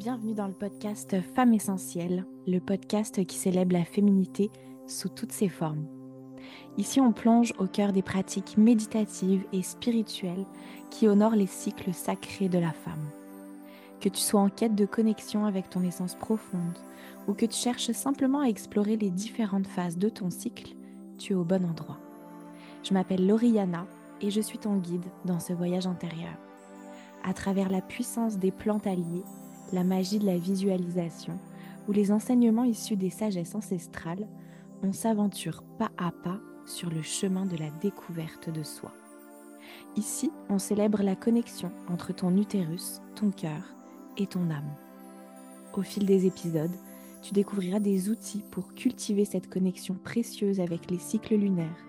bienvenue dans le podcast Femmes Essentielles, le podcast qui célèbre la féminité sous toutes ses formes. Ici, on plonge au cœur des pratiques méditatives et spirituelles qui honorent les cycles sacrés de la femme. Que tu sois en quête de connexion avec ton essence profonde ou que tu cherches simplement à explorer les différentes phases de ton cycle, tu es au bon endroit. Je m'appelle Lauriana et je suis ton guide dans ce voyage intérieur. À travers la puissance des plantes alliées, la magie de la visualisation ou les enseignements issus des sagesses ancestrales, on s'aventure pas à pas sur le chemin de la découverte de soi. Ici, on célèbre la connexion entre ton utérus, ton cœur et ton âme. Au fil des épisodes, tu découvriras des outils pour cultiver cette connexion précieuse avec les cycles lunaires,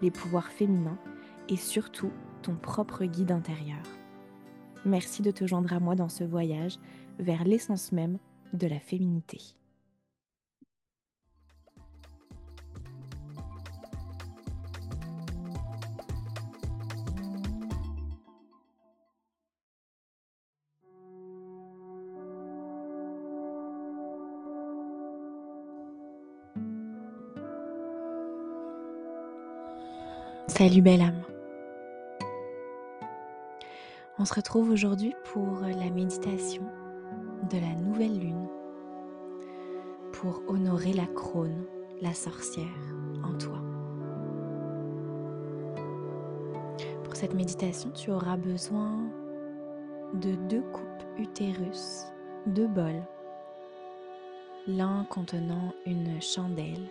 les pouvoirs féminins et surtout ton propre guide intérieur. Merci de te joindre à moi dans ce voyage vers l'essence même de la féminité. Salut belle âme. On se retrouve aujourd'hui pour la méditation de la nouvelle lune pour honorer la crône, la sorcière en toi. Pour cette méditation, tu auras besoin de deux coupes utérus, deux bols, l'un contenant une chandelle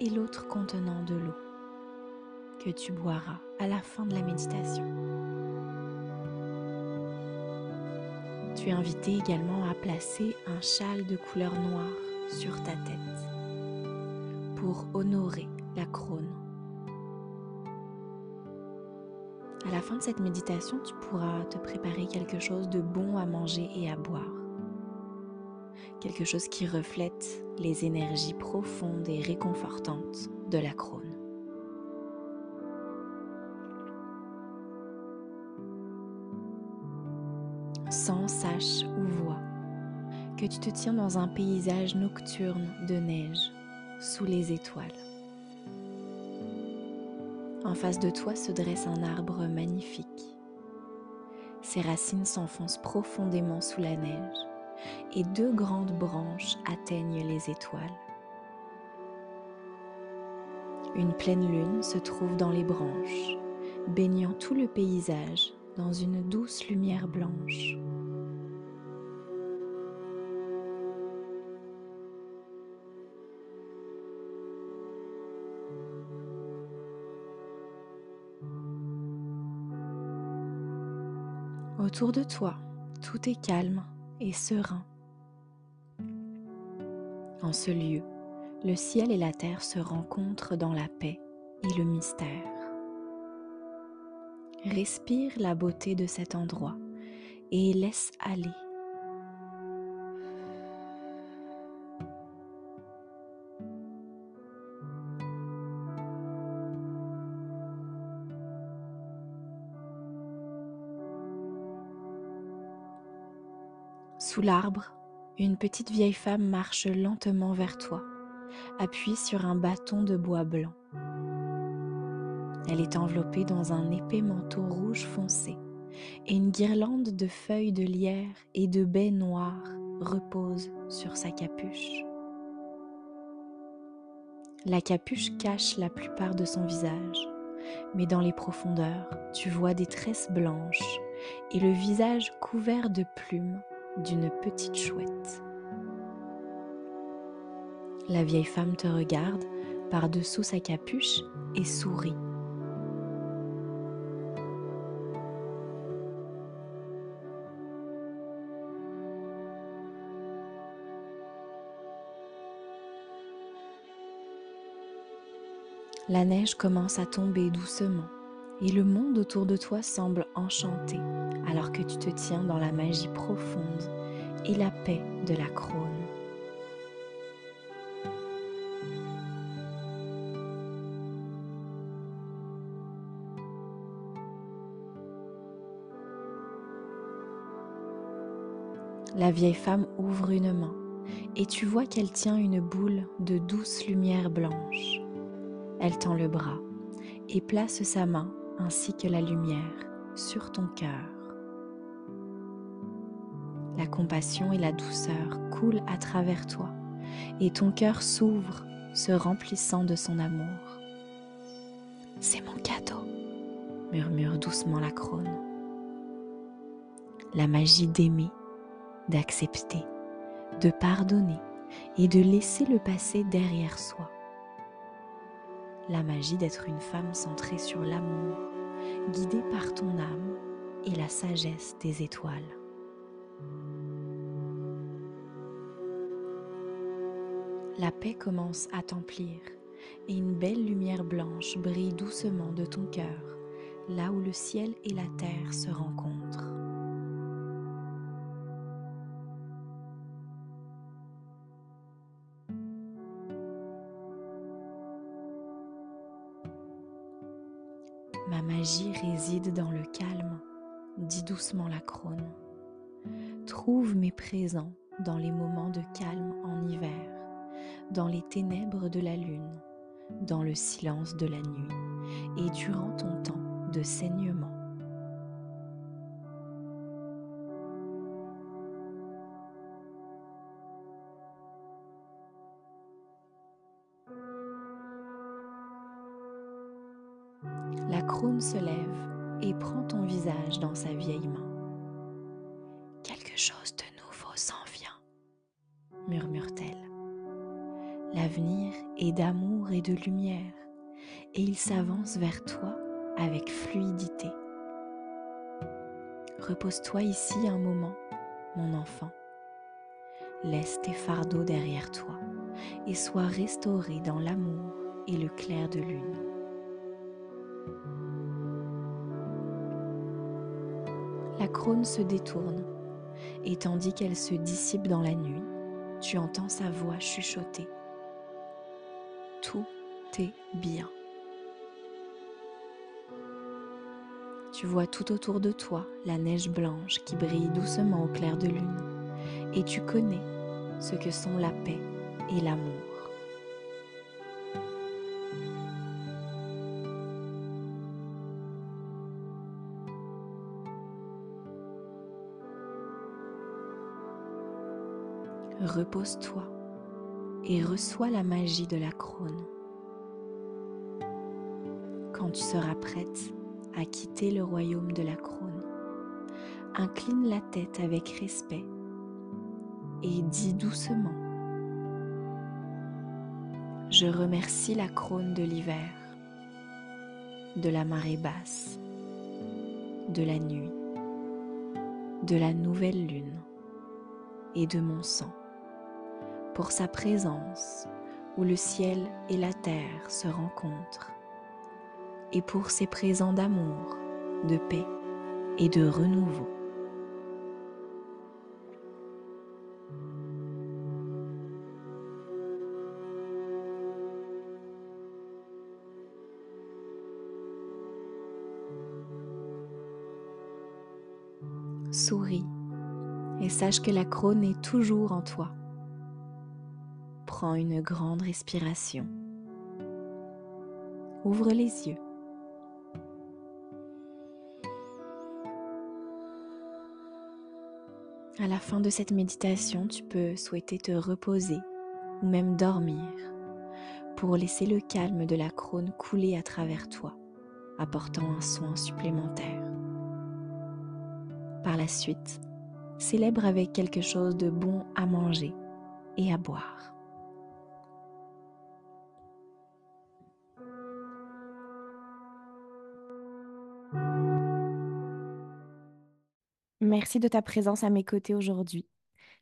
et l'autre contenant de l'eau que tu boiras à la fin de la méditation. Tu es invité également à placer un châle de couleur noire sur ta tête pour honorer la crône. À la fin de cette méditation, tu pourras te préparer quelque chose de bon à manger et à boire. Quelque chose qui reflète les énergies profondes et réconfortantes de la crône. Sans sache ou voix, que tu te tiens dans un paysage nocturne de neige, sous les étoiles. En face de toi se dresse un arbre magnifique. Ses racines s'enfoncent profondément sous la neige et deux grandes branches atteignent les étoiles. Une pleine lune se trouve dans les branches, baignant tout le paysage dans une douce lumière blanche. Autour de toi, tout est calme et serein. En ce lieu, le ciel et la terre se rencontrent dans la paix et le mystère. Respire la beauté de cet endroit et laisse aller. Sous l'arbre, une petite vieille femme marche lentement vers toi, appuyée sur un bâton de bois blanc. Elle est enveloppée dans un épais manteau rouge foncé et une guirlande de feuilles de lierre et de baies noires repose sur sa capuche. La capuche cache la plupart de son visage, mais dans les profondeurs, tu vois des tresses blanches et le visage couvert de plumes d'une petite chouette. La vieille femme te regarde par-dessous sa capuche et sourit. La neige commence à tomber doucement et le monde autour de toi semble enchanté alors que tu te tiens dans la magie profonde et la paix de la crône. La vieille femme ouvre une main et tu vois qu'elle tient une boule de douce lumière blanche. Elle tend le bras et place sa main ainsi que la lumière sur ton cœur. La compassion et la douceur coulent à travers toi et ton cœur s'ouvre, se remplissant de son amour. C'est mon cadeau, murmure doucement la crône. La magie d'aimer, d'accepter, de pardonner et de laisser le passé derrière soi. La magie d'être une femme centrée sur l'amour, guidée par ton âme et la sagesse des étoiles. La paix commence à t'emplir et une belle lumière blanche brille doucement de ton cœur, là où le ciel et la terre se rencontrent. Ma magie réside dans le calme, dit doucement la crône. Trouve mes présents dans les moments de calme en hiver, dans les ténèbres de la lune, dans le silence de la nuit et durant ton temps de saignement. La crône se lève et prend ton visage dans sa vieille main. Quelque chose de nouveau s'en vient, murmure-t-elle. L'avenir est d'amour et de lumière, et il s'avance vers toi avec fluidité. Repose-toi ici un moment, mon enfant. Laisse tes fardeaux derrière toi et sois restauré dans l'amour et le clair de lune. Crône se détourne et tandis qu'elle se dissipe dans la nuit, tu entends sa voix chuchoter. Tout est bien. Tu vois tout autour de toi la neige blanche qui brille doucement au clair de lune et tu connais ce que sont la paix et l'amour. Repose-toi et reçois la magie de la crône. Quand tu seras prête à quitter le royaume de la crône, incline la tête avec respect et dis doucement Je remercie la crône de l'hiver, de la marée basse, de la nuit, de la nouvelle lune et de mon sang pour sa présence où le ciel et la terre se rencontrent, et pour ses présents d'amour, de paix et de renouveau. Souris et sache que la crône est toujours en toi Prends une grande respiration. Ouvre les yeux. À la fin de cette méditation, tu peux souhaiter te reposer ou même dormir pour laisser le calme de la crône couler à travers toi, apportant un soin supplémentaire. Par la suite, célèbre avec quelque chose de bon à manger et à boire. Merci de ta présence à mes côtés aujourd'hui.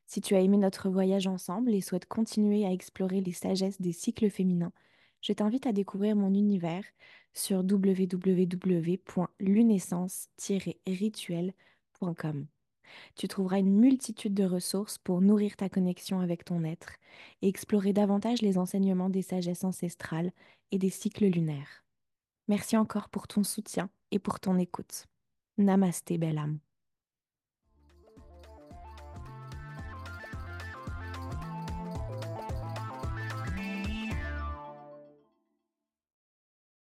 Si tu as aimé notre voyage ensemble et souhaites continuer à explorer les sagesses des cycles féminins, je t'invite à découvrir mon univers sur www.lunaissance-rituel.com. Tu trouveras une multitude de ressources pour nourrir ta connexion avec ton être et explorer davantage les enseignements des sagesses ancestrales et des cycles lunaires. Merci encore pour ton soutien et pour ton écoute. Namasté, belle âme.